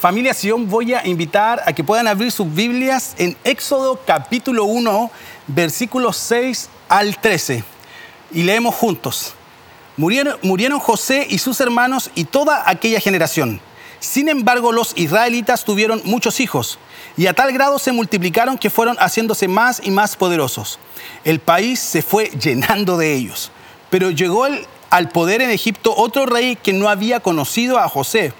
Familia Sion, voy a invitar a que puedan abrir sus Biblias en Éxodo capítulo 1, versículos 6 al 13. Y leemos juntos. Murieron, José y sus hermanos y toda aquella generación. Sin embargo, los israelitas tuvieron muchos hijos y a tal grado se multiplicaron que fueron haciéndose más y más poderosos. El país se fue llenando de ellos. Pero llegó al poder en Egipto otro rey que no había conocido a José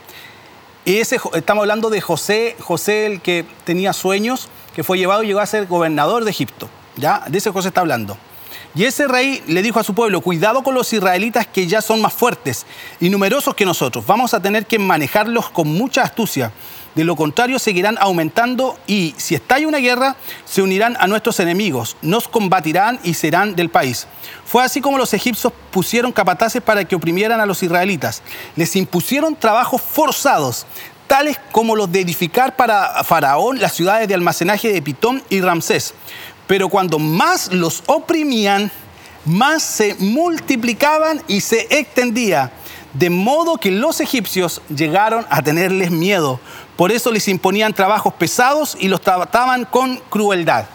y ese, estamos hablando de José, José el que tenía sueños, que fue llevado y llegó a ser gobernador de Egipto. ¿ya? De ese José está hablando. Y ese rey le dijo a su pueblo, cuidado con los israelitas que ya son más fuertes y numerosos que nosotros. Vamos a tener que manejarlos con mucha astucia de lo contrario, seguirán aumentando y si estalla una guerra, se unirán a nuestros enemigos, nos combatirán y serán del país. Fue así como los egipcios pusieron capataces para que oprimieran a los israelitas. Les impusieron trabajos forzados, tales como los de edificar para Faraón las ciudades de almacenaje de Pitón y Ramsés. Pero cuando más los oprimían, más se multiplicaban y se extendía, de modo que los egipcios llegaron a tenerles miedo. Por eso les imponían trabajos pesados y los trataban con crueldad.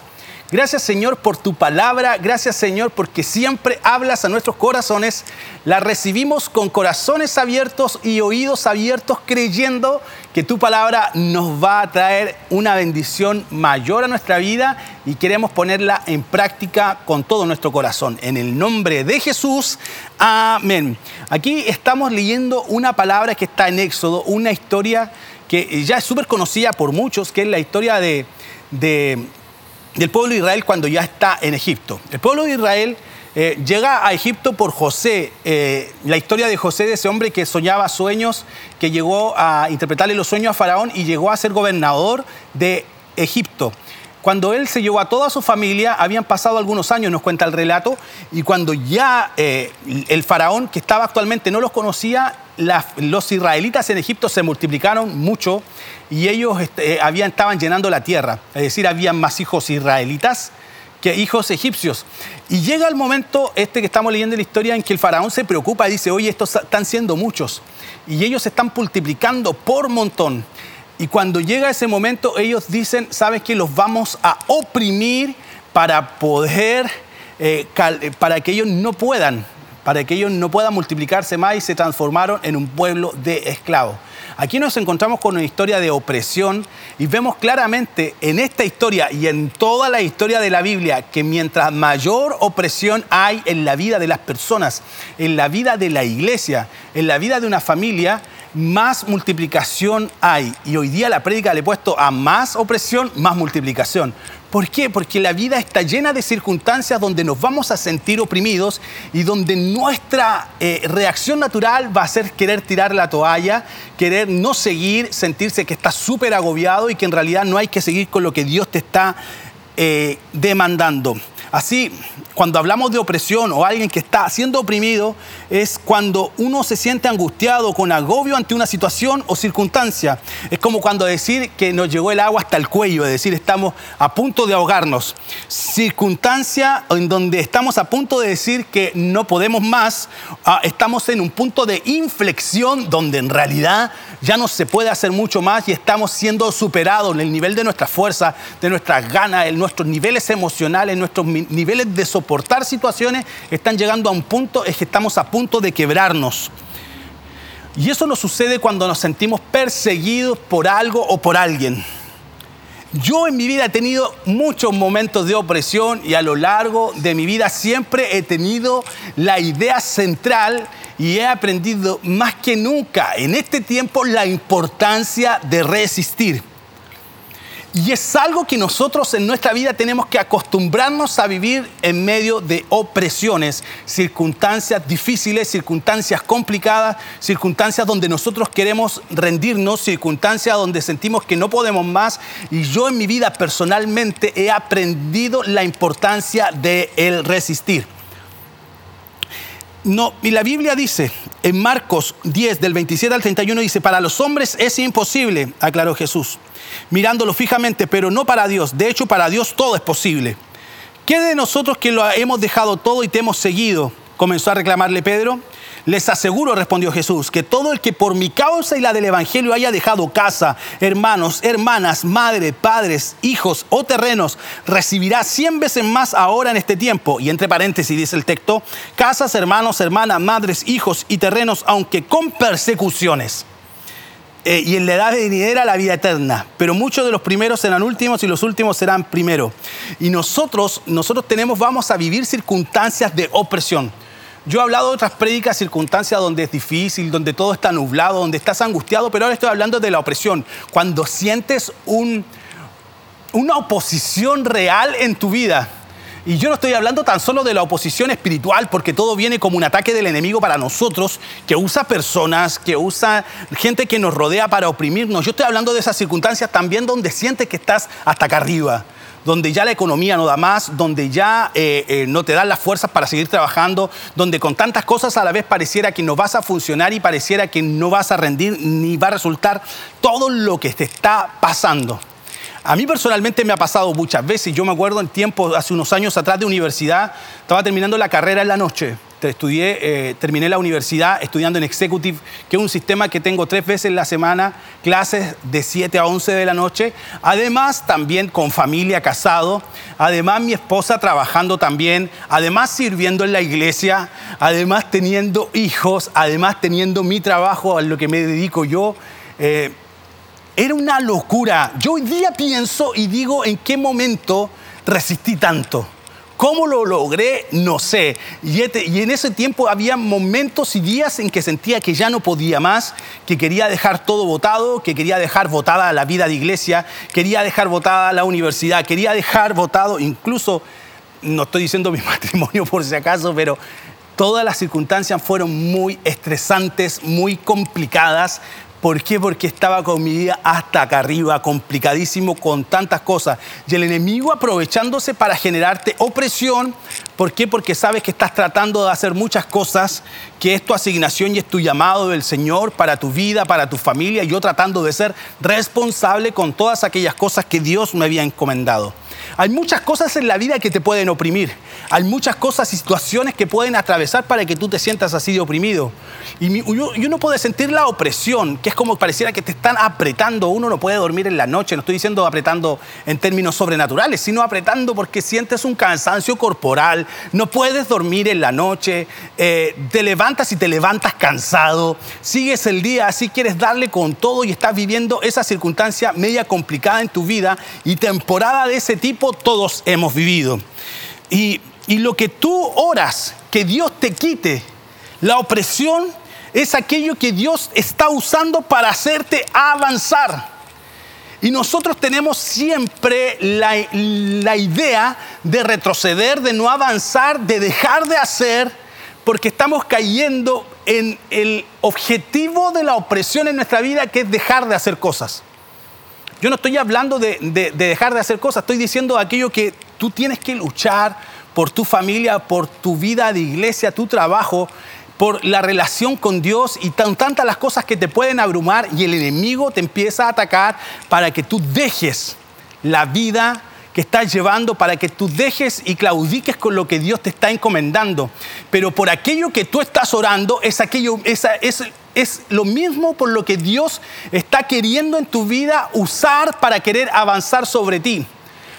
Gracias Señor por tu palabra, gracias Señor porque siempre hablas a nuestros corazones, la recibimos con corazones abiertos y oídos abiertos creyendo que tu palabra nos va a traer una bendición mayor a nuestra vida y queremos ponerla en práctica con todo nuestro corazón. En el nombre de Jesús, amén. Aquí estamos leyendo una palabra que está en Éxodo, una historia que ya es súper conocida por muchos, que es la historia de, del pueblo de Israel cuando ya está en Egipto. El pueblo de Israel eh, llega a Egipto por José, eh, la historia de José, de ese hombre que soñaba sueños, que llegó a interpretarle los sueños a Faraón y llegó a ser gobernador de Egipto. Cuando él se llevó a toda su familia, habían pasado algunos años, nos cuenta el relato, y cuando ya eh, el faraón, que estaba actualmente, no los conocía, los israelitas en Egipto se multiplicaron mucho y ellos este, habían, estaban llenando la tierra. Es decir, habían más hijos israelitas que hijos egipcios. Y llega el momento este que estamos leyendo en la historia en que el faraón se preocupa y dice, oye, estos están siendo muchos. Y ellos se están multiplicando por montón. Y cuando llega ese momento, ellos dicen, ¿sabes qué? Los vamos a oprimir para poder, eh, para que ellos no puedan para que ellos no puedan multiplicarse más y se transformaron en un pueblo de esclavos. Aquí nos encontramos con una historia de opresión y vemos claramente en esta historia y en toda la historia de la Biblia que mientras mayor opresión hay en la vida de las personas, en la vida de la iglesia, en la vida de una familia, más multiplicación hay. Y hoy día la prédica le he puesto a más opresión, más multiplicación. ¿Por qué? Porque la vida está llena de circunstancias donde nos vamos a sentir oprimidos y donde nuestra eh, reacción natural va a ser querer tirar la toalla, querer no seguir, sentirse que está súper agobiado y que en realidad no hay que seguir con lo que Dios te está eh, demandando. Así, cuando hablamos de opresión o alguien que está siendo oprimido, es cuando uno se siente angustiado, con agobio ante una situación o circunstancia. Es como cuando decir que nos llegó el agua hasta el cuello, es decir, estamos a punto de ahogarnos. Circunstancia en donde estamos a punto de decir que no podemos más, ah, estamos en un punto de inflexión donde en realidad ya no se puede hacer mucho más y estamos siendo superados en el nivel de nuestra fuerza, de nuestras ganas, en nuestros niveles emocionales, en nuestros niveles de soportar situaciones, están llegando a un punto, es que estamos a punto de quebrarnos. Y eso nos sucede cuando nos sentimos perseguidos por algo o por alguien. Yo en mi vida he tenido muchos momentos de opresión y a lo largo de mi vida siempre he tenido la idea central y he aprendido más que nunca en este tiempo la importancia de resistir. Y es algo que nosotros en nuestra vida tenemos que acostumbrarnos a vivir en medio de opresiones, circunstancias difíciles, circunstancias complicadas, circunstancias donde nosotros queremos rendirnos, circunstancias donde sentimos que no podemos más. Y yo en mi vida personalmente he aprendido la importancia de el resistir. No, y la Biblia dice, en Marcos 10, del 27 al 31, dice, para los hombres es imposible, aclaró Jesús, mirándolo fijamente, pero no para Dios. De hecho, para Dios todo es posible. ¿Qué de nosotros que lo hemos dejado todo y te hemos seguido? Comenzó a reclamarle Pedro. Les aseguro, respondió Jesús, que todo el que por mi causa y la del Evangelio haya dejado casa, hermanos, hermanas, madre, padres, hijos o terrenos, recibirá cien veces más ahora en este tiempo. Y entre paréntesis dice el texto, casas, hermanos, hermanas, madres, hijos y terrenos, aunque con persecuciones. Eh, y en la edad venidera la vida eterna. Pero muchos de los primeros serán últimos y los últimos serán primero. Y nosotros, nosotros tenemos, vamos a vivir circunstancias de opresión. Yo he hablado de otras prédicas, circunstancias donde es difícil, donde todo está nublado, donde estás angustiado, pero ahora estoy hablando de la opresión. Cuando sientes un, una oposición real en tu vida. Y yo no estoy hablando tan solo de la oposición espiritual, porque todo viene como un ataque del enemigo para nosotros, que usa personas, que usa gente que nos rodea para oprimirnos. Yo estoy hablando de esas circunstancias también donde sientes que estás hasta acá arriba, donde ya la economía no da más, donde ya eh, eh, no te dan las fuerzas para seguir trabajando, donde con tantas cosas a la vez pareciera que no vas a funcionar y pareciera que no vas a rendir ni va a resultar todo lo que te está pasando. A mí personalmente me ha pasado muchas veces. Yo me acuerdo en tiempo, hace unos años atrás de universidad, estaba terminando la carrera en la noche. Estudié, eh, terminé la universidad estudiando en Executive, que es un sistema que tengo tres veces la semana, clases de 7 a 11 de la noche. Además, también con familia, casado. Además, mi esposa trabajando también. Además, sirviendo en la iglesia. Además, teniendo hijos. Además, teniendo mi trabajo a lo que me dedico yo. Eh, era una locura. Yo hoy día pienso y digo en qué momento resistí tanto. ¿Cómo lo logré? No sé. Este, y, en ese tiempo había momentos y días en que sentía que ya no podía más, que quería dejar todo votado, que quería dejar votada la vida de iglesia, quería dejar votada la universidad, quería dejar votado incluso, no estoy diciendo mi matrimonio por si acaso, pero todas las circunstancias fueron muy estresantes, muy complicadas, ¿Por qué? Porque estaba con mi vida hasta acá arriba, complicadísimo con tantas cosas. Y el enemigo aprovechándose para generarte opresión. ¿Por qué? Porque sabes que estás tratando de hacer muchas cosas, que es tu asignación y es tu llamado del Señor para tu vida, para tu familia. Y yo tratando de ser responsable con todas aquellas cosas que Dios me había encomendado. Hay muchas cosas en la vida que te pueden oprimir. Hay muchas cosas y situaciones que pueden atravesar para que tú te sientas así de oprimido. Y uno puede sentir la opresión, que es como pareciera que te están apretando. Uno no puede dormir en la noche. No estoy diciendo apretando en términos sobrenaturales, sino apretando porque sientes un cansancio corporal. No puedes dormir en la noche. Eh, te levantas y te levantas cansado. Sigues el día así, quieres darle con todo y estás viviendo esa circunstancia media complicada en tu vida y temporada de ese tipo todos hemos vivido. Y, y lo que tú oras, que Dios te quite, la opresión es aquello que Dios está usando para hacerte avanzar. Y nosotros tenemos siempre la, la, idea de retroceder, de no avanzar, de dejar de hacer, porque estamos cayendo en el objetivo de la opresión en nuestra vida, que es dejar de hacer cosas. Yo no estoy hablando de, dejar de hacer cosas, estoy diciendo aquello que tú tienes que luchar por tu familia, por tu vida de iglesia, tu trabajo, por la relación con Dios y tan, tantas las cosas que te pueden abrumar y el enemigo te empieza a atacar para que tú dejes la vida que estás llevando, para que tú dejes y claudiques con lo que Dios te está encomendando. Pero por aquello que tú estás orando, es aquello, es es lo mismo por lo que Dios está queriendo en tu vida usar para querer avanzar sobre ti.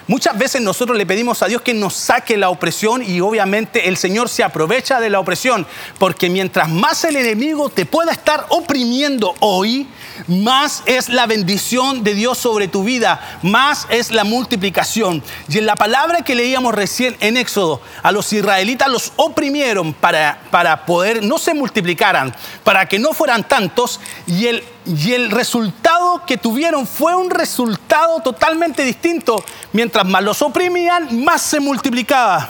Muchas veces nosotros le pedimos a Dios que nos saque la opresión y obviamente el Señor se aprovecha de la opresión, porque mientras más el enemigo te pueda estar oprimiendo hoy, más es la bendición de Dios sobre tu vida, más es la multiplicación. Y en la palabra que leíamos recién en Éxodo, a los israelitas los oprimieron para, para poder, no se multiplicaran, para que no fueran tantos, y el y el resultado que tuvieron fue un resultado totalmente distinto. Mientras más los oprimían, más se multiplicaba.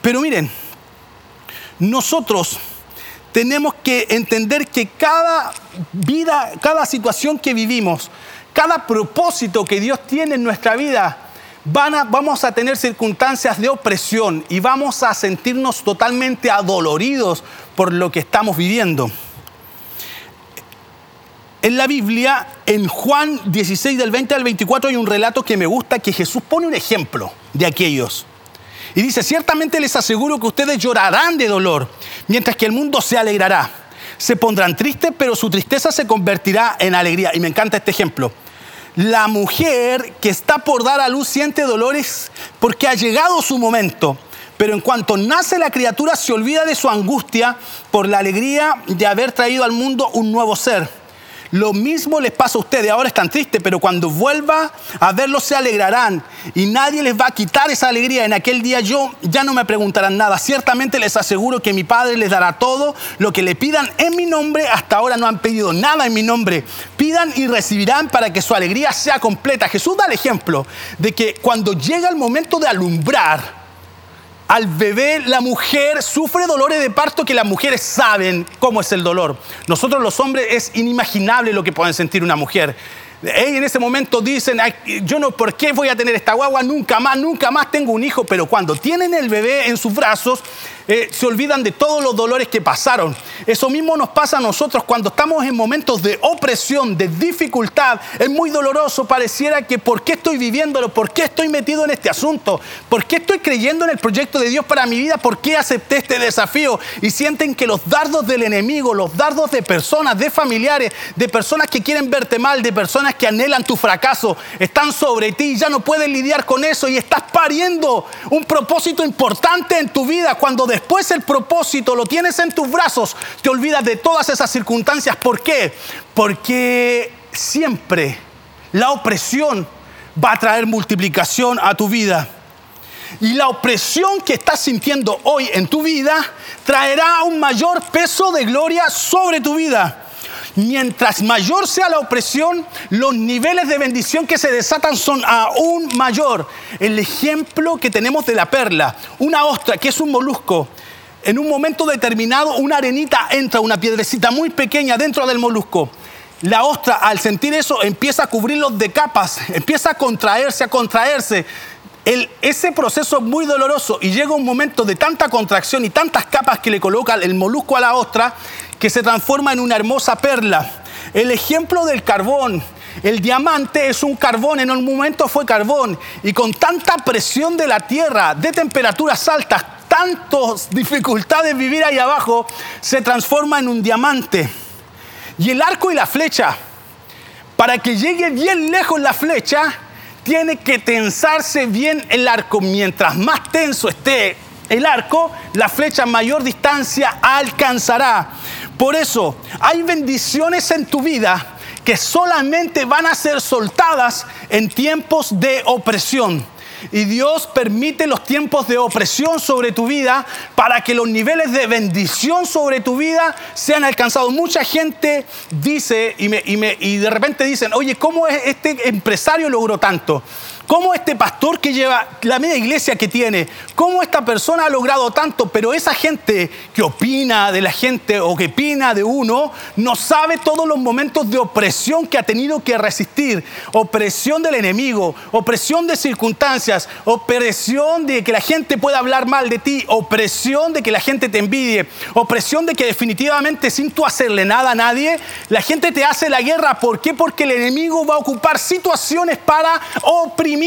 Pero miren, nosotros tenemos que entender que cada vida, cada situación que vivimos, cada propósito que Dios tiene en nuestra vida, vamos a tener circunstancias de opresión y vamos a sentirnos totalmente adoloridos por lo que estamos viviendo. En la Biblia, en Juan 16 del 20 al 24 hay un relato que me gusta, que Jesús pone un ejemplo de aquellos. Y dice, ciertamente les aseguro que ustedes llorarán de dolor, mientras que el mundo se alegrará. Se pondrán tristes, pero su tristeza se convertirá en alegría. Y me encanta este ejemplo. La mujer que está por dar a luz siente dolores porque ha llegado su momento. Pero en cuanto nace la criatura se olvida de su angustia por la alegría de haber traído al mundo un nuevo ser. Lo mismo les pasa a ustedes, ahora están tristes, pero cuando vuelva a verlos se alegrarán y nadie les va a quitar esa alegría. En aquel día yo ya no me preguntarán nada. Ciertamente les aseguro que mi Padre les dará todo lo que le pidan en mi nombre. Hasta ahora no han pedido nada en mi nombre. Pidan y recibirán para que su alegría sea completa. Jesús da el ejemplo de que cuando llega el momento de alumbrar, al bebé la mujer sufre dolores de parto que las mujeres saben cómo es el dolor. Nosotros los hombres es inimaginable lo que pueden sentir una mujer. en ese momento dicen, yo no, ¿por qué voy a tener esta guagua? Nunca más, nunca más tengo un hijo. Pero cuando tienen el bebé en sus brazos, eh, se olvidan de todos los dolores que pasaron. Eso mismo nos pasa a nosotros cuando estamos en momentos de opresión, de dificultad. Es muy doloroso, pareciera que ¿por qué estoy viviéndolo? ¿Por qué estoy metido en este asunto? ¿Por qué estoy creyendo en el proyecto de Dios para mi vida? ¿Por qué acepté este desafío? Y sienten que los dardos del enemigo, los dardos de personas, de familiares, de personas que quieren verte mal, de personas que anhelan tu fracaso, están sobre ti y ya no pueden lidiar con eso y estás pariendo un propósito importante en tu vida cuando de después el propósito lo tienes en tus brazos, te olvidas de todas esas circunstancias. ¿Por qué? Porque siempre la opresión va a traer multiplicación a tu vida. Y la opresión que estás sintiendo hoy en tu vida traerá un mayor peso de gloria sobre tu vida. Mientras mayor sea la opresión, los niveles de bendición que se desatan son aún mayor. El ejemplo que tenemos de la perla, una ostra que es un molusco, en un momento determinado una arenita entra, una piedrecita muy pequeña dentro del molusco. La ostra al sentir eso empieza a cubrirlos de capas, empieza a contraerse, a contraerse. ese proceso es muy doloroso y llega un momento de tanta contracción y tantas capas que le coloca el molusco a la ostra que se transforma en una hermosa perla. El ejemplo del carbón. El diamante es un carbón, en un momento fue carbón, y con tanta presión de la tierra, de temperaturas altas, tantas dificultades vivir ahí abajo, se transforma en un diamante. Y el arco y la flecha, para que llegue bien lejos la flecha, tiene que tensarse bien el arco. Mientras más tenso esté el arco, la flecha mayor distancia alcanzará. Por eso hay bendiciones en tu vida que solamente van a ser soltadas en tiempos de opresión. Y Dios permite los tiempos de opresión sobre tu vida para que los niveles de bendición sobre tu vida sean alcanzados. Mucha gente dice y, y de repente dicen, oye, ¿cómo este empresario logró tanto? Cómo este pastor que lleva la media iglesia que tiene, cómo esta persona ha logrado tanto, pero esa gente que opina de la gente o que opina de uno, no sabe todos los momentos de opresión que ha tenido que resistir, opresión del enemigo, opresión de circunstancias, opresión de que la gente pueda hablar mal de ti, opresión de que la gente te envidie, opresión de que definitivamente sin tú hacerle nada a nadie, la gente te hace la guerra. ¿Por qué? Porque el enemigo va a ocupar situaciones para oprimir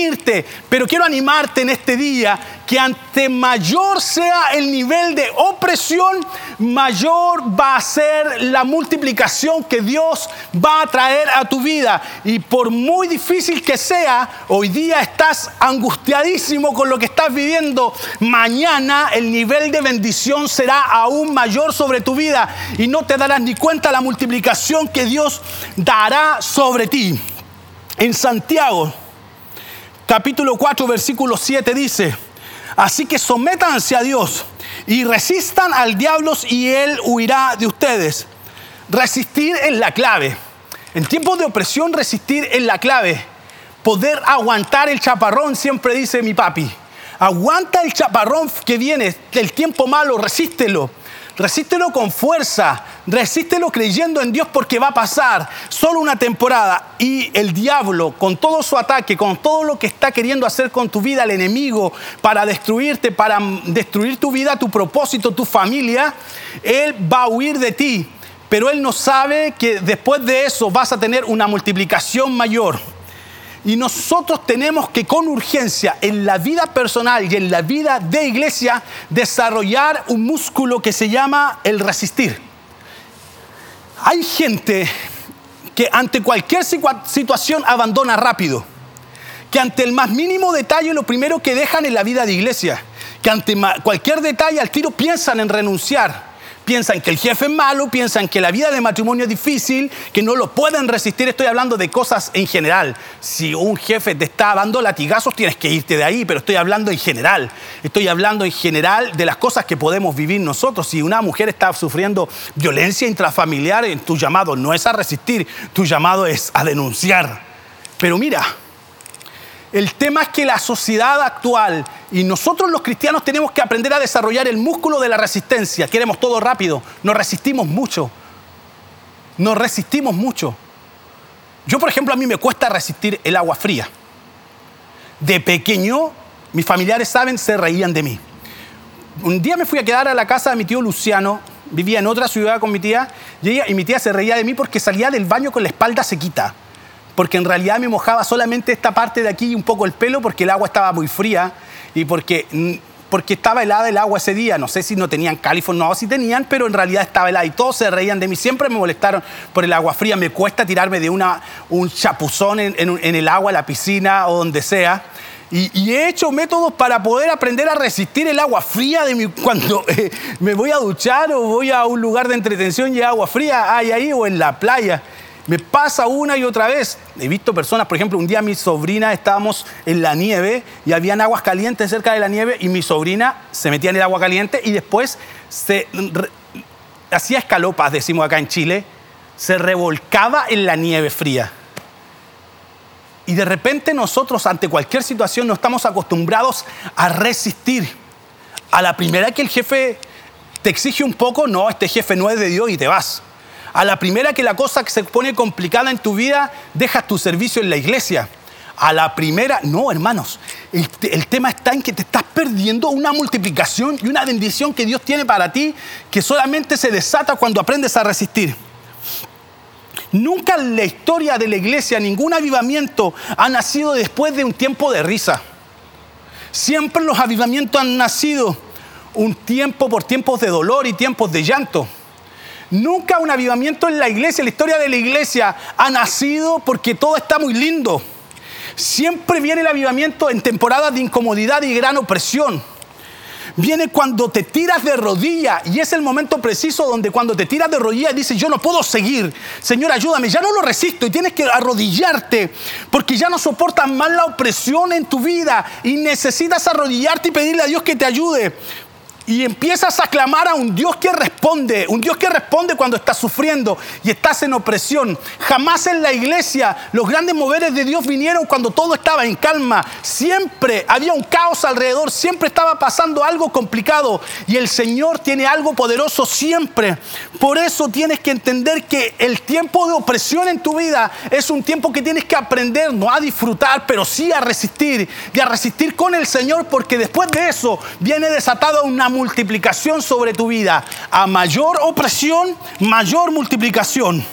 pero quiero animarte en este día que ante mayor sea el nivel de opresión, mayor va a ser la multiplicación que Dios va a traer a tu vida. Y por muy difícil que sea, hoy día estás angustiadísimo con lo que estás viviendo, mañana el nivel de bendición será aún mayor sobre tu vida y no te darás ni cuenta la multiplicación que Dios dará sobre ti. En Santiago capítulo 4, versículo 7 dice, así que sométanse a Dios y resistan al diablo y él huirá de ustedes. Resistir es la clave. En tiempos de opresión, resistir es la clave. Poder aguantar el chaparrón, siempre dice mi papi. Aguanta el chaparrón que viene, el tiempo malo, resístelo. Resístelo con fuerza, resístelo creyendo en Dios porque va a pasar. Solo una temporada. Y el diablo con todo su ataque, con todo lo que está queriendo hacer con tu vida, el enemigo, para destruirte, para destruir tu vida, tu propósito, tu familia, él va a huir de ti, pero él no sabe que después de eso vas a tener una multiplicación mayor. Y nosotros tenemos que con urgencia en la vida personal y en la vida de iglesia desarrollar un músculo que se llama el resistir. Hay gente que ante cualquier situación abandona rápido, que ante el más mínimo detalle lo primero que dejan en la vida de iglesia, que ante cualquier detalle al tiro piensan en renunciar piensan que el jefe es malo, piensan que la vida de matrimonio es difícil, que no lo pueden resistir. Estoy hablando de cosas en general. Si un jefe te está dando latigazos, tienes que irte de ahí, pero estoy hablando en general. Estoy hablando en general de las cosas que podemos vivir nosotros. Si una mujer está sufriendo violencia intrafamiliar, tu llamado no es a resistir, tu llamado es a denunciar. Pero mira, el tema es que la sociedad actual y nosotros los cristianos tenemos que aprender a desarrollar el músculo de la resistencia. Queremos todo rápido, nos resistimos mucho. Nos resistimos mucho. Yo, por ejemplo, a mí me cuesta resistir el agua fría. De pequeño, mis familiares saben, se reían de mí. Un día me fui a quedar a la casa de mi tío Luciano, vivía en otra ciudad con mi tía, y, y mi tía se reía de mí porque salía del baño con la espalda sequita porque en realidad me mojaba solamente esta parte de aquí y un poco el pelo porque el agua estaba muy fría y porque, mm, porque estaba helada el agua ese día. No sé si no tenían califón, no, si tenían, pero en realidad estaba helada y todos se reían de mí. Siempre me molestaron por el agua fría. Me cuesta tirarme de una, un chapuzón en, el agua, la piscina o donde sea. Y, he hecho métodos para poder aprender a resistir el agua fría de mi, cuando eh, me voy a duchar o voy a un lugar de entretención y agua fría hay ahí o en la playa. Me pasa una y otra vez. He visto personas, por ejemplo, un día mi sobrina estábamos en la nieve y habían aguas calientes cerca de la nieve y mi sobrina se metía en el agua caliente y después se hacía escalopas, decimos acá en Chile, se revolcaba en la nieve fría. Y de repente nosotros ante cualquier situación no estamos acostumbrados a resistir. A la primera que el jefe te exige un poco, no, este jefe no es de Dios y te vas. A la primera que la cosa se pone complicada en tu vida, dejas tu servicio en la iglesia. A la primera, no, hermanos, el, el, tema está en que te estás perdiendo una multiplicación y una bendición que Dios tiene para ti que solamente se desata cuando aprendes a resistir. Nunca en la historia de la iglesia ningún avivamiento ha nacido después de un tiempo de risa. Siempre los avivamientos han nacido un tiempo por tiempos de dolor y tiempos de llanto. Nunca un avivamiento en la iglesia, en la historia de la iglesia, ha nacido porque todo está muy lindo. Siempre viene el avivamiento en temporadas de incomodidad y gran opresión. Viene cuando te tiras de rodilla y es el momento preciso donde cuando te tiras de rodilla dices, yo no puedo seguir, Señor, ayúdame, ya no lo resisto y tienes que arrodillarte porque ya no soportas más la opresión en tu vida y necesitas arrodillarte y pedirle a Dios que te ayude y empiezas a clamar a un Dios que responde, un Dios que responde cuando estás sufriendo y estás en opresión. Jamás en la iglesia los grandes moveres de Dios vinieron cuando todo estaba en calma. Siempre había un caos alrededor, siempre estaba pasando algo complicado y el Señor tiene algo poderoso siempre. Por eso tienes que entender que el tiempo de opresión en tu vida es un tiempo que tienes que aprender no a disfrutar, pero sí a resistir y a resistir con el Señor porque después de eso viene desatada una multiplicación sobre tu vida. A mayor opresión, mayor multiplicación.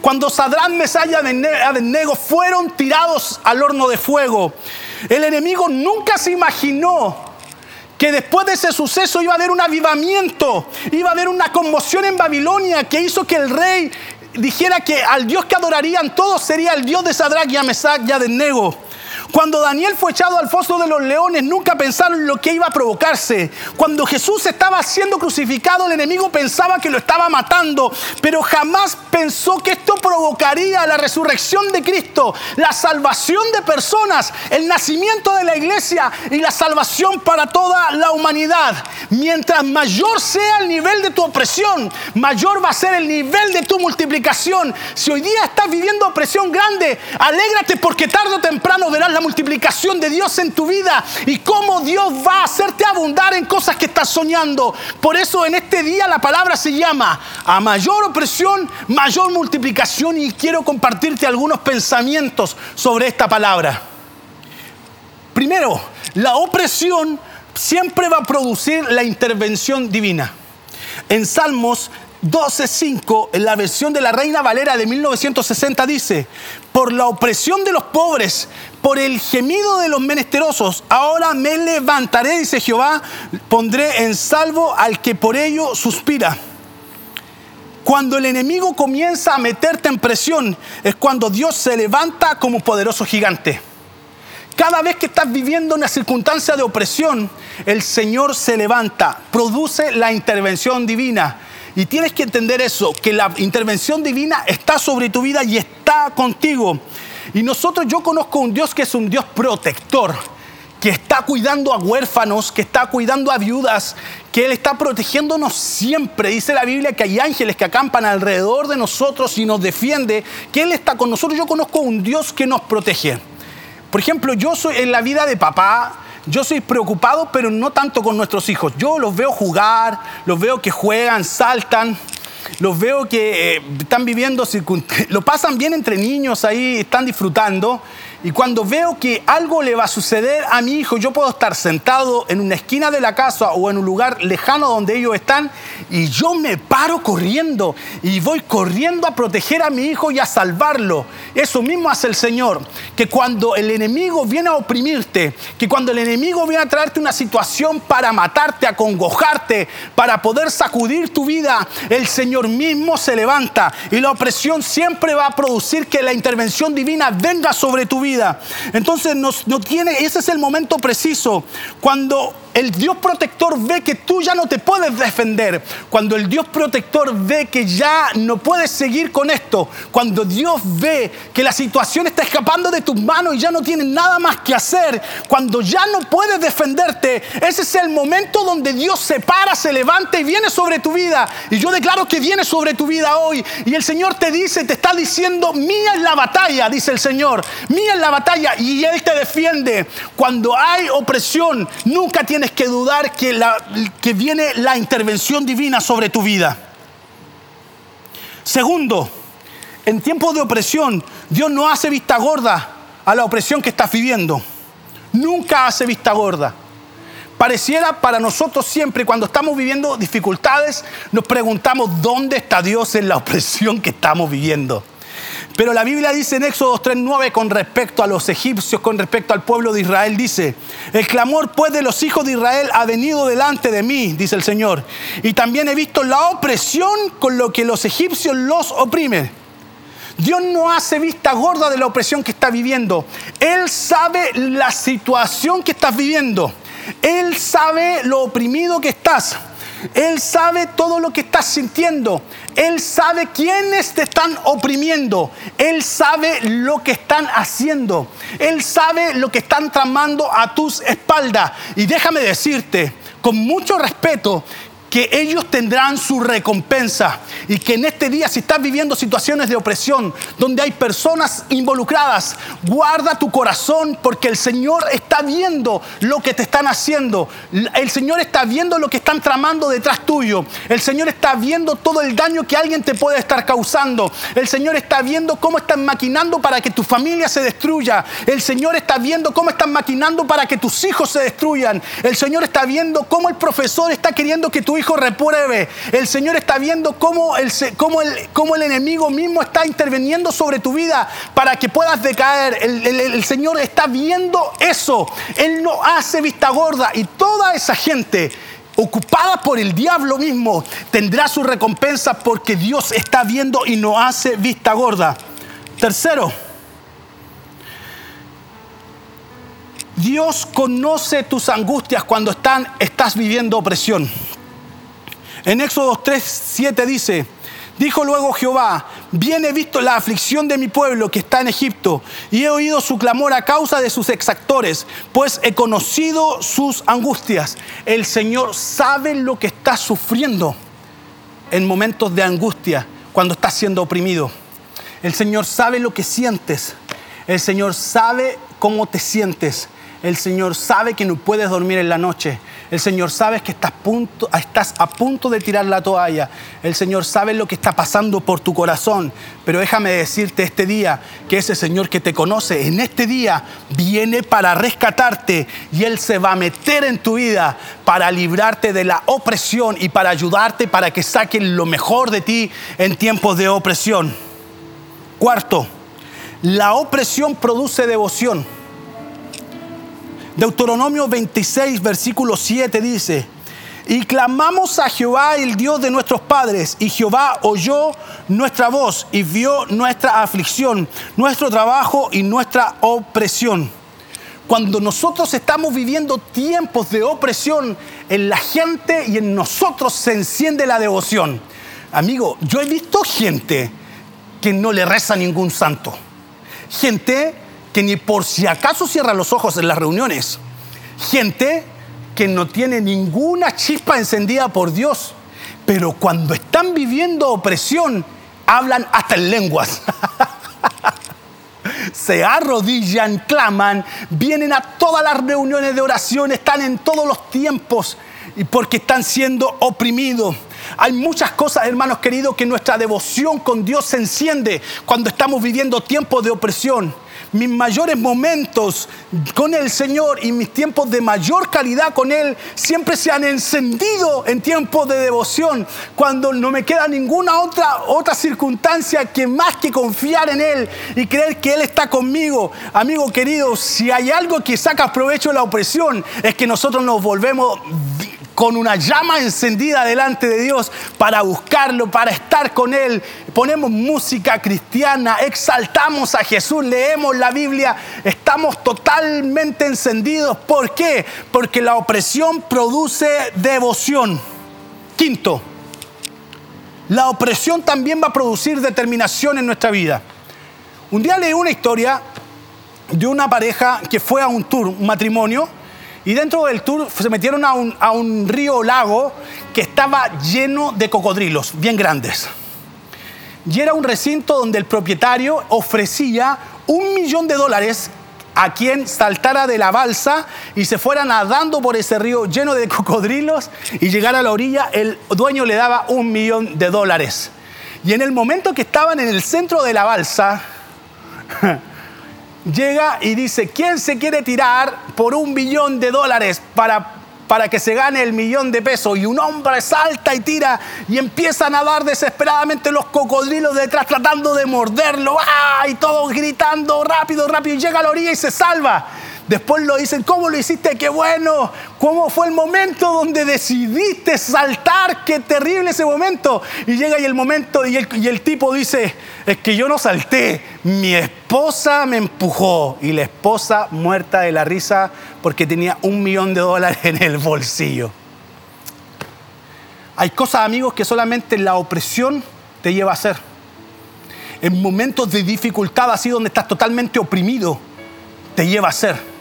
Cuando Sadrán, Mesaya y Abednego fueron tirados al horno de fuego, el enemigo nunca se imaginó que después de ese suceso iba a haber un avivamiento, iba a haber una conmoción en Babilonia que hizo que el rey dijera que al Dios que adorarían todos sería el Dios de Sadrach y Mesach y Abednego. Cuando Daniel fue echado al foso de los leones, nunca pensaron lo que iba a provocarse. Cuando Jesús estaba siendo crucificado, el enemigo pensaba que lo estaba matando, pero jamás pensó que esto provocaría la resurrección de Cristo, la salvación de personas, el nacimiento de la iglesia y la salvación para toda la humanidad. Mientras mayor sea el nivel de tu opresión, mayor va a ser el nivel de tu multiplicación. Si hoy día estás viviendo opresión grande, alégrate porque tarde o temprano verás la multiplicación de Dios en tu vida y cómo Dios va a hacerte abundar en cosas que estás soñando. Por eso en este día la palabra se llama a mayor opresión, mayor multiplicación y quiero compartirte algunos pensamientos sobre esta palabra. Primero, la opresión siempre va a producir la intervención divina. En Salmos 12.5, en la versión de la Reina Valera de 1960, dice, por la opresión de los pobres, por el gemido de los menesterosos, ahora me levantaré, dice Jehová, pondré en salvo al que por ello suspira. Cuando el enemigo comienza a meterte en presión, es cuando Dios se levanta como poderoso gigante. Cada vez que estás viviendo una circunstancia de opresión, el Señor se levanta, produce la intervención divina. Y tienes que entender eso, que la intervención divina está sobre tu vida y está contigo. Y nosotros, yo conozco un Dios que es un Dios protector, que está cuidando a huérfanos, que está cuidando a viudas, que Él está protegiéndonos siempre. Dice la Biblia que hay ángeles que acampan alrededor de nosotros y nos defiende, que Él está con nosotros. Yo conozco un Dios que nos protege. Por ejemplo, yo soy en la vida de papá, yo soy preocupado, pero no tanto con nuestros hijos. Yo los veo jugar, los veo que juegan, saltan, los veo que eh, están viviendo, lo pasan bien entre niños ahí, están disfrutando. Y cuando veo que algo le va a suceder a mi hijo, yo puedo estar sentado en una esquina de la casa o en un lugar lejano donde ellos están y yo me paro corriendo y voy corriendo a proteger a mi hijo y a salvarlo. Eso mismo hace el Señor, que cuando el enemigo viene a oprimirte, que cuando el enemigo viene a traerte una situación para matarte, a congojarte, para poder sacudir tu vida, el Señor mismo se levanta y la opresión siempre va a producir que la intervención divina venga sobre tu vida entonces no tiene, ese es el momento preciso cuando el Dios protector ve que tú ya no te puedes defender, cuando el Dios protector ve que ya no puedes seguir con esto, cuando Dios ve que la situación está escapando de tus manos y ya no tienes nada más que hacer, cuando ya no puedes defenderte, ese es el momento donde Dios se para, se levanta y viene sobre tu vida. Y yo declaro que viene sobre tu vida hoy. Y el Señor te dice, te está diciendo, mía es la batalla, dice el Señor, mía es la batalla y Él te defiende. Cuando hay opresión, nunca tienes que dudar que, la, que viene la intervención divina sobre tu vida. Segundo, en tiempos de opresión, Dios no hace vista gorda a la opresión que estás viviendo. Nunca hace vista gorda. Pareciera para nosotros siempre, cuando estamos viviendo dificultades, nos preguntamos dónde está Dios en la opresión que estamos viviendo. Pero la Biblia dice en Éxodo 3.9 con respecto a los egipcios, con respecto al pueblo de Israel, dice, el clamor pues de los hijos de Israel ha venido delante de mí, dice el Señor, y también he visto la opresión con lo que los egipcios los oprimen. Dios no hace vista gorda de la opresión que está viviendo. Él sabe la situación que estás viviendo. Él sabe lo oprimido que estás. Él sabe todo lo que estás sintiendo. Él sabe quiénes te están oprimiendo. Él sabe lo que están haciendo. Él sabe lo que están tramando a tus espaldas. Y déjame decirte, con mucho respeto, que ellos tendrán su recompensa y que en este día si estás viviendo situaciones de opresión donde hay personas involucradas, guarda tu corazón porque el Señor está viendo lo que te están haciendo. El Señor está viendo lo que están tramando detrás tuyo. El Señor está viendo todo el daño que alguien te puede estar causando. El Señor está viendo cómo están maquinando para que tu familia se destruya. El Señor está viendo cómo están maquinando para que tus hijos se destruyan. El Señor está viendo cómo el profesor está queriendo que tu hijo repruebe. El Señor está viendo cómo el, cómo, el, cómo el enemigo mismo está interviniendo sobre tu vida para que puedas decaer. El, el Señor está viendo eso. Él no hace vista gorda y toda esa gente ocupada por el diablo mismo, tendrá su recompensa porque Dios está viendo y no hace vista gorda. Tercero, Dios conoce tus angustias cuando están, estás viviendo opresión. En Éxodo 3, 7 dice, dijo luego Jehová, bien he visto la aflicción de mi pueblo que está en Egipto y he oído su clamor a causa de sus exactores, pues he conocido sus angustias. El Señor sabe lo que estás sufriendo en momentos de angustia, cuando estás siendo oprimido. El Señor sabe lo que sientes. El Señor sabe cómo te sientes. El Señor sabe que no puedes dormir en la noche. El Señor sabe que estás, estás, a punto de tirar la toalla. El Señor sabe lo que está pasando por tu corazón. Pero déjame decirte este día que ese Señor que te conoce en este día viene para rescatarte y Él se va a meter en tu vida para librarte de la opresión y para ayudarte para que saquen lo mejor de ti en tiempos de opresión. Cuarto, la opresión produce devoción. Deuteronomio 26, versículo 7 dice, y clamamos a Jehová, el Dios de nuestros padres, y Jehová oyó nuestra voz y vio nuestra aflicción, nuestro trabajo y nuestra opresión. Cuando nosotros estamos viviendo tiempos de opresión, en la gente y en nosotros se enciende la devoción. Amigo, yo he visto gente que no le reza ningún santo. Gente que ni por si acaso cierra los ojos en las reuniones. Gente que no tiene ninguna chispa encendida por Dios. Pero cuando están viviendo opresión, hablan hasta en lenguas. Se arrodillan, claman, vienen a todas las reuniones de oración, están en todos los tiempos y porque están siendo oprimidos. Hay muchas cosas, hermanos queridos, que nuestra devoción con Dios se enciende cuando estamos viviendo tiempos de opresión mis mayores momentos con el Señor y mis tiempos de mayor calidad con Él siempre se han encendido en tiempos de devoción, cuando no me queda ninguna otra, otra circunstancia que más que confiar en Él y creer que Él está conmigo. Amigo querido, si hay algo que saca provecho de la opresión, es que nosotros nos volvemos con una llama encendida delante de Dios para buscarlo, para estar con Él. Ponemos música cristiana, exaltamos a Jesús, leemos la Biblia, estamos totalmente encendidos. ¿Por qué? Porque la opresión produce devoción. Quinto, la opresión también va a producir determinación en nuestra vida. Un día leí una historia de una pareja que fue a un tour, un matrimonio, y dentro del tour se metieron a un, a un río lago que estaba lleno de cocodrilos, bien grandes. Y era un recinto donde el propietario ofrecía un millón de dólares a quien saltara de la balsa y se fuera nadando por ese río lleno de cocodrilos y llegara a la orilla, el dueño le daba un millón de dólares. Y en el momento que estaban en el centro de la balsa, llega y dice, ¿quién se quiere tirar por un billón de dólares para, para que se gane el millón de pesos? Y un hombre salta y tira y empieza a nadar desesperadamente los cocodrilos detrás tratando de morderlo. ¡Ah! Y todos gritando rápido, rápido. Y llega a la orilla y se salva. Después lo dicen, ¿cómo lo hiciste? ¡Qué bueno! ¿Cómo fue el momento donde decidiste saltar? ¡Qué terrible ese momento! Y llega y el momento y el, y el tipo dice, es que yo no salté, mi esposa me empujó. Y la esposa muerta de la risa porque tenía un millón de dólares en el bolsillo. Hay cosas, amigos, que solamente la opresión te lleva a hacer. En momentos de dificultad, así donde estás totalmente oprimido, te lleva a hacer.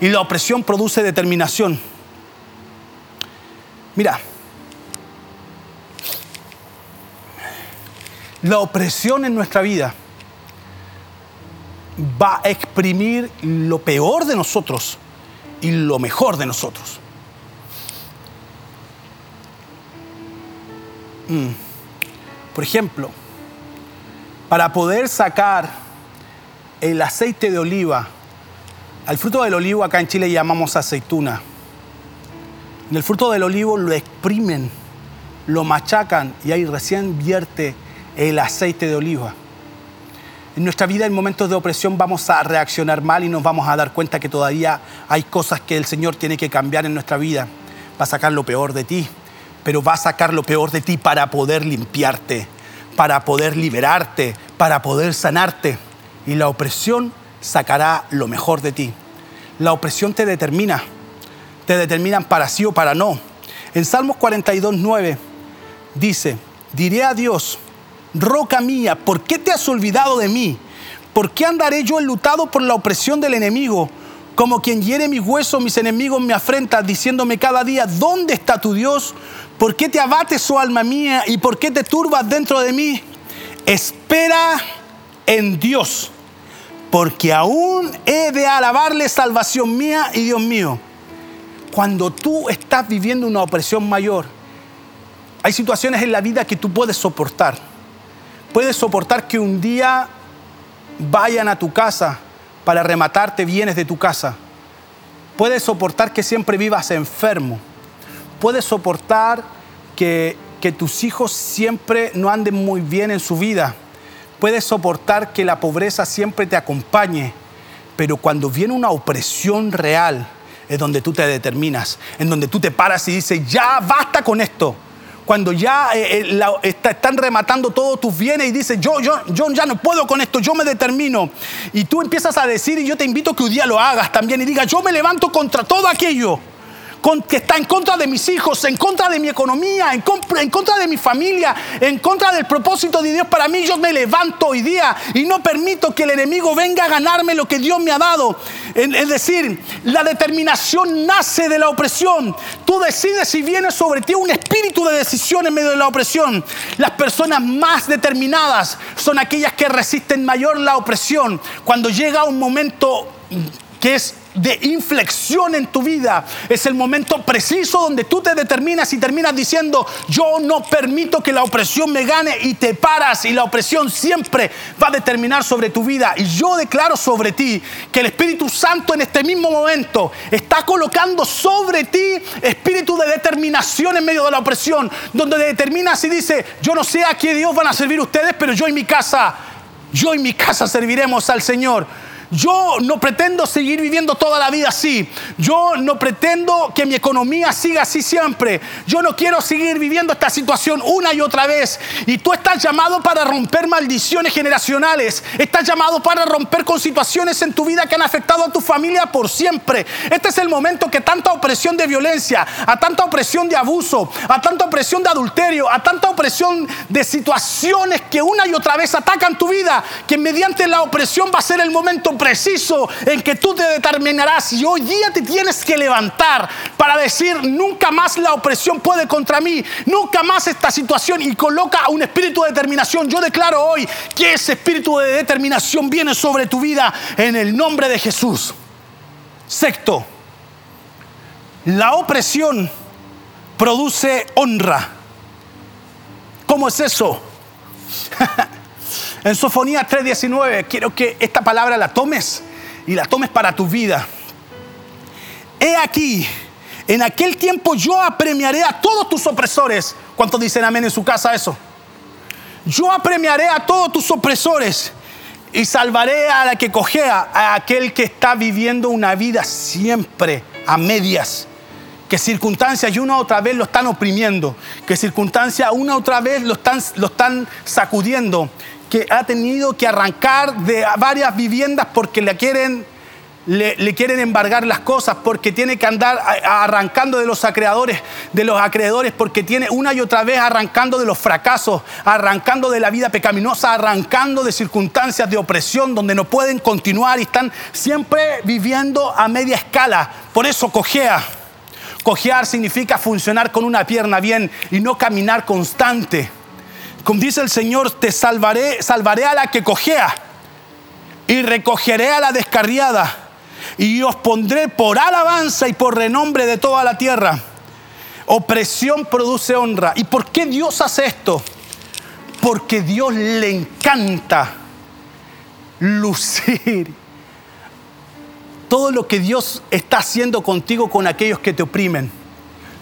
Y la opresión produce determinación. Mira, la opresión en nuestra vida va a exprimir lo peor de nosotros y lo mejor de nosotros. Mm. Por ejemplo, para poder sacar el aceite de oliva al fruto del olivo acá en Chile llamamos aceituna. En el fruto del olivo lo exprimen, lo machacan y ahí recién vierte el aceite de oliva. En nuestra vida en momentos de opresión vamos a reaccionar mal y nos vamos a dar cuenta que todavía hay cosas que el Señor tiene que cambiar en nuestra vida. Va a sacar lo peor de ti, pero va a sacar lo peor de ti para poder limpiarte, para poder liberarte, para poder sanarte. Y la opresión sacará lo mejor de ti. La opresión te determina, te determinan para sí o para no. En Salmos 42, 9 dice, diré a Dios, roca mía, ¿por qué te has olvidado de mí? ¿Por qué andaré yo enlutado por la opresión del enemigo? Como quien hiere mis huesos, mis enemigos me afrentan, diciéndome cada día, ¿dónde está tu Dios? ¿Por qué te abates, oh alma mía? ¿Y por qué te turbas dentro de mí? Espera en Dios porque aún he de alabarle salvación mía y Dios mío. Cuando tú estás viviendo una opresión mayor, hay situaciones en la vida que tú puedes soportar. Puedes soportar que un día vayan a tu casa para rematarte bienes de tu casa. Puedes soportar que siempre vivas enfermo. Puedes soportar que, que tus hijos siempre no anden muy bien en su vida. Puedes soportar que la pobreza siempre te acompañe. Pero cuando viene una opresión real, es donde tú te determinas, en donde tú te paras y dices, ya basta con esto cuando ya eh, eh, están rematando todos tus bienes y dices, yo, yo, yo ya no puedo con esto, yo me determino. Y tú empiezas a decir, y yo te invito a que un día lo hagas también y digas, yo me levanto contra todo aquello que está en contra de mis hijos, en contra de mi economía, en, contra de mi familia, en contra del propósito de Dios para mí, yo me levanto hoy día y no permito que el enemigo venga a ganarme lo que Dios me ha dado. Es decir, la determinación nace de la opresión. Tú decides si viene sobre ti un espíritu de decisión en medio de la opresión. Las personas más determinadas son aquellas que resisten mayor la opresión. Cuando llega un momento que es de inflexión en tu vida. Es el momento preciso donde tú te determinas y terminas diciendo, yo no permito que la opresión me gane y te paras y la opresión siempre va a determinar sobre tu vida. Y yo declaro sobre ti que el Espíritu Santo en este mismo momento está colocando sobre ti espíritu de determinación en medio de la opresión, donde determinas y dice, yo no sé a qué Dios van a servir ustedes, pero yo en mi casa, yo en mi casa serviremos al Señor. Yo no pretendo seguir viviendo toda la vida así. Yo no pretendo que mi economía siga así siempre. Yo no quiero seguir viviendo esta situación una y otra vez. Y tú estás llamado para romper maldiciones generacionales. Estás llamado para romper con situaciones en tu vida que han afectado a tu familia por siempre. Este es el momento que tanta opresión de violencia, a tanta opresión de abuso, a tanta opresión de adulterio, a tanta opresión de situaciones que una y otra vez atacan tu vida, que mediante la opresión va a ser el momento preciso en que tú te determinarás y hoy día te tienes que levantar para decir, nunca más la opresión puede contra mí, nunca más esta situación y coloca un espíritu de determinación. Yo declaro hoy que ese espíritu de determinación viene sobre tu vida en el nombre de Jesús. Sexto, la opresión produce honra. ¿Cómo es eso? En Sofonía 3:19 quiero que esta palabra la tomes y la tomes para tu vida. He aquí, en aquel tiempo yo apremiaré a todos tus opresores. ¿Cuántos dicen amén en su casa eso? Yo apremiaré a todos tus opresores y salvaré a la que cojea, a aquel que está viviendo una vida siempre a medias. Que circunstancias y una otra vez lo están oprimiendo, que circunstancias una otra vez lo están, lo están sacudiendo, que ha tenido que arrancar de varias viviendas porque le quieren, le, quieren embargar las cosas, porque tiene que andar arrancando de los acreedores, de los acreedores, porque tiene una y otra vez arrancando de los fracasos, arrancando de la vida pecaminosa, arrancando de circunstancias de opresión donde no pueden continuar y están siempre viviendo a media escala. Por eso cojea. Cojear significa funcionar con una pierna bien y no caminar constante. Como dice el Señor, te salvaré, salvaré a la que cojea y recogeré a la descarriada y os pondré por alabanza y por renombre de toda la tierra. Opresión produce honra. ¿Y por qué Dios hace esto? Porque Dios le encanta lucir todo lo que Dios está haciendo contigo con aquellos que te oprimen.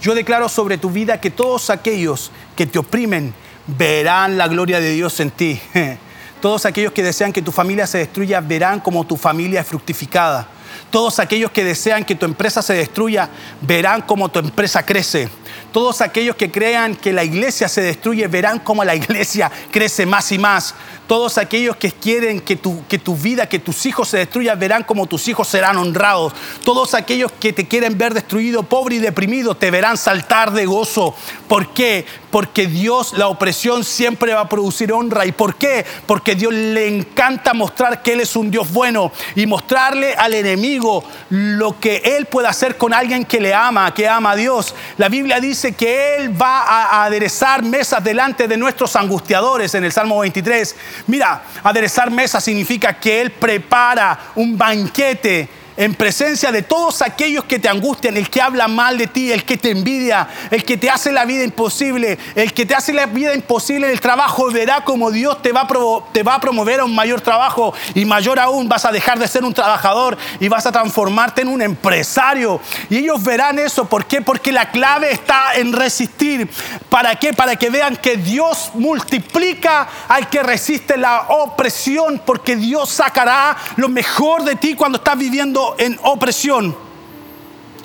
Yo declaro sobre tu vida que todos aquellos que te oprimen verán la gloria de Dios en ti. Todos aquellos que desean que tu familia se destruya verán como tu familia es fructificada. Todos aquellos que desean que tu empresa se destruya verán como tu empresa crece. Todos aquellos que crean que la iglesia se destruye verán cómo la iglesia crece más y más. Todos aquellos que quieren que tu, que tu vida, que tus hijos se destruyan, verán como tus hijos serán honrados. Todos aquellos que te quieren ver destruido, pobre y deprimido, te verán saltar de gozo. ¿Por qué? Porque Dios, la opresión siempre va a producir honra. ¿Y por qué? Porque Dios le encanta mostrar que Él es un Dios bueno y mostrarle al enemigo lo que Él puede hacer con alguien que le ama, que ama a Dios. La Biblia dice dice que Él va a aderezar mesas delante de nuestros angustiadores en el Salmo 23. Mira, aderezar mesas significa que Él prepara un banquete en presencia de todos aquellos que te angustian, el que habla mal de ti, el que te envidia, el que te hace la vida imposible, el que te hace la vida imposible en el trabajo, verá como Dios te va, a te va a promover a un mayor trabajo y mayor aún vas a dejar de ser un trabajador y vas a transformarte en un empresario. Y ellos verán eso, ¿por qué? Porque la clave está en resistir. ¿Para qué? Para que vean que Dios multiplica al que resiste la opresión, porque Dios sacará lo mejor de ti cuando estás viviendo en opresión.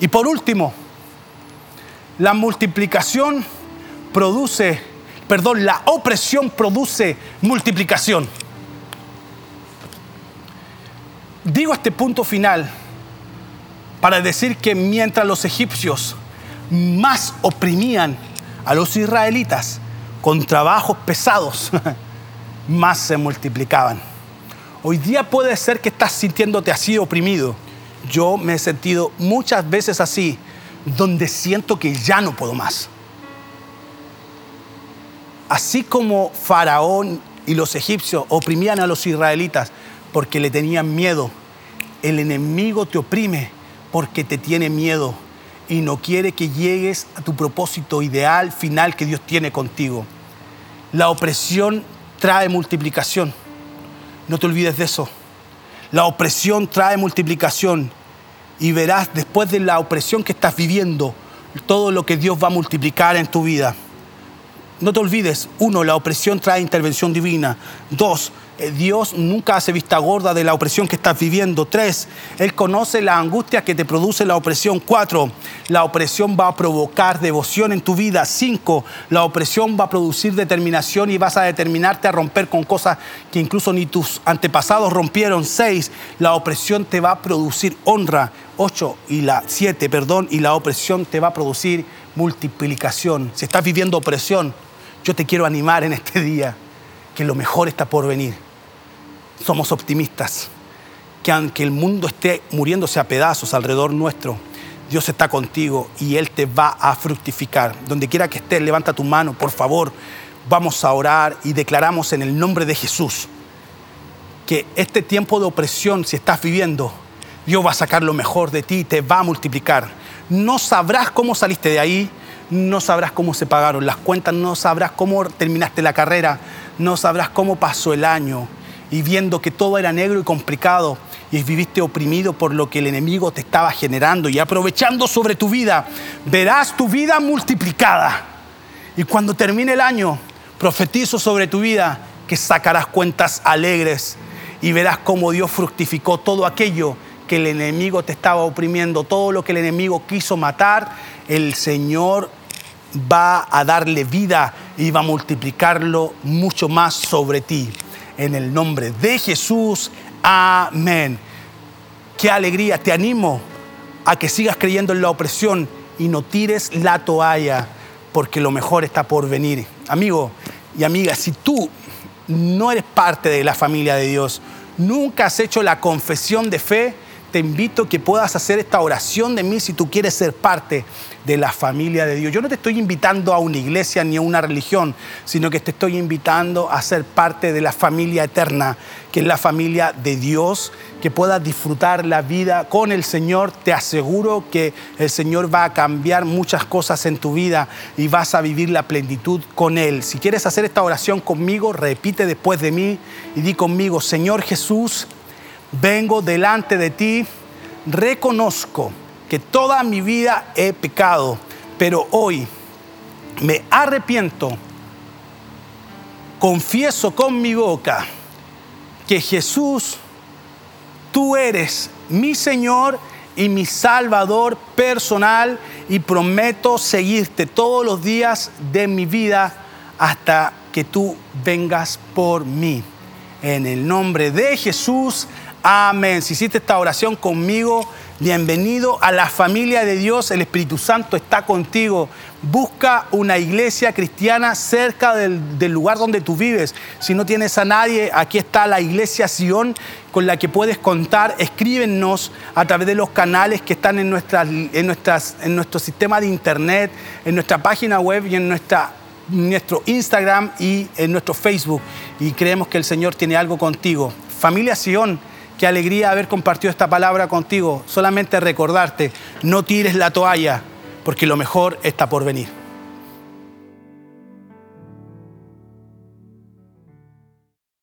Y por último, la multiplicación produce, perdón, la opresión produce multiplicación. Digo este punto final para decir que mientras los egipcios más oprimían a los israelitas con trabajos pesados, más se multiplicaban. Hoy día puede ser que estás sintiéndote así oprimido yo me he sentido muchas veces así, donde siento que ya no puedo más. Así como Faraón y los egipcios oprimían a los israelitas porque le tenían miedo, el enemigo te oprime porque te tiene miedo y no quiere que llegues a tu propósito ideal, final que Dios tiene contigo. La opresión trae multiplicación. No te olvides de eso. La opresión trae multiplicación y verás después de la opresión que estás viviendo todo lo que Dios va a multiplicar en tu vida. No te olvides, uno, la opresión trae intervención divina. Dos, Dios nunca hace vista gorda de la opresión que estás viviendo. Tres, Él conoce la angustia que te produce la opresión. Cuatro, la opresión va a provocar devoción en tu vida. Cinco, la opresión va a producir determinación y vas a determinarte a romper con cosas que incluso ni tus antepasados rompieron. Seis, la opresión te va a producir honra. Ocho, y la siete, perdón, y la opresión te va a producir multiplicación. Si estás viviendo opresión, yo te quiero animar en este día que lo mejor está por venir. Somos optimistas, que aunque el mundo esté muriéndose a pedazos alrededor nuestro, Dios está contigo y Él te va a fructificar. Donde quiera que estés, levanta tu mano, por favor. Vamos a orar y declaramos en el nombre de Jesús que este tiempo de opresión, si estás viviendo, Dios va a sacar lo mejor de ti y te va a multiplicar. No sabrás cómo saliste de ahí, no sabrás cómo se pagaron las cuentas, no sabrás cómo terminaste la carrera, no sabrás cómo pasó el año y viendo que todo era negro y complicado y viviste oprimido por lo que el enemigo te estaba generando y aprovechando sobre tu vida, verás tu vida multiplicada. Y cuando termine el año, profetizo sobre tu vida que sacarás cuentas alegres y verás cómo Dios fructificó todo aquello que el enemigo te estaba oprimiendo, todo lo que el enemigo quiso matar, el Señor va a darle vida y va a multiplicarlo mucho más sobre ti. En el nombre de Jesús, amén. Qué alegría, te animo a que sigas creyendo en la opresión y no tires la toalla, porque lo mejor está por venir. Amigo y amiga, si tú no eres parte de la familia de Dios, nunca has hecho la confesión de fe, te invito a que puedas hacer esta oración de mí si tú quieres ser parte de la familia de Dios. Yo no te estoy invitando a una iglesia ni a una religión, sino que te estoy invitando a ser parte de la familia eterna, que es la familia de Dios, que puedas disfrutar la vida con el Señor. Te aseguro que el Señor va a cambiar muchas cosas en tu vida y vas a vivir la plenitud con Él. Si quieres hacer esta oración conmigo, repite después de mí y di conmigo, Señor Jesús, vengo delante de ti, reconozco que toda mi vida he pecado, pero hoy me arrepiento, confieso con mi boca que Jesús, tú eres mi Señor y mi Salvador personal y prometo seguirte todos los días de mi vida hasta que tú vengas por mí. En el nombre de Jesús, Amén. Si hiciste esta oración conmigo, bienvenido a la familia de Dios. El Espíritu Santo está contigo. Busca una iglesia cristiana cerca del, lugar donde tú vives. Si no tienes a nadie, aquí está la iglesia Sion con la que puedes contar. Escríbenos a través de los canales que están en, en, en nuestro sistema de internet, en nuestra página web y en nuestra nuestro Instagram y en nuestro Facebook. Y creemos que el Señor tiene algo contigo. Familia Sion, qué alegría haber compartido esta palabra contigo. Solamente recordarte, no tires la toalla, porque lo mejor está por venir.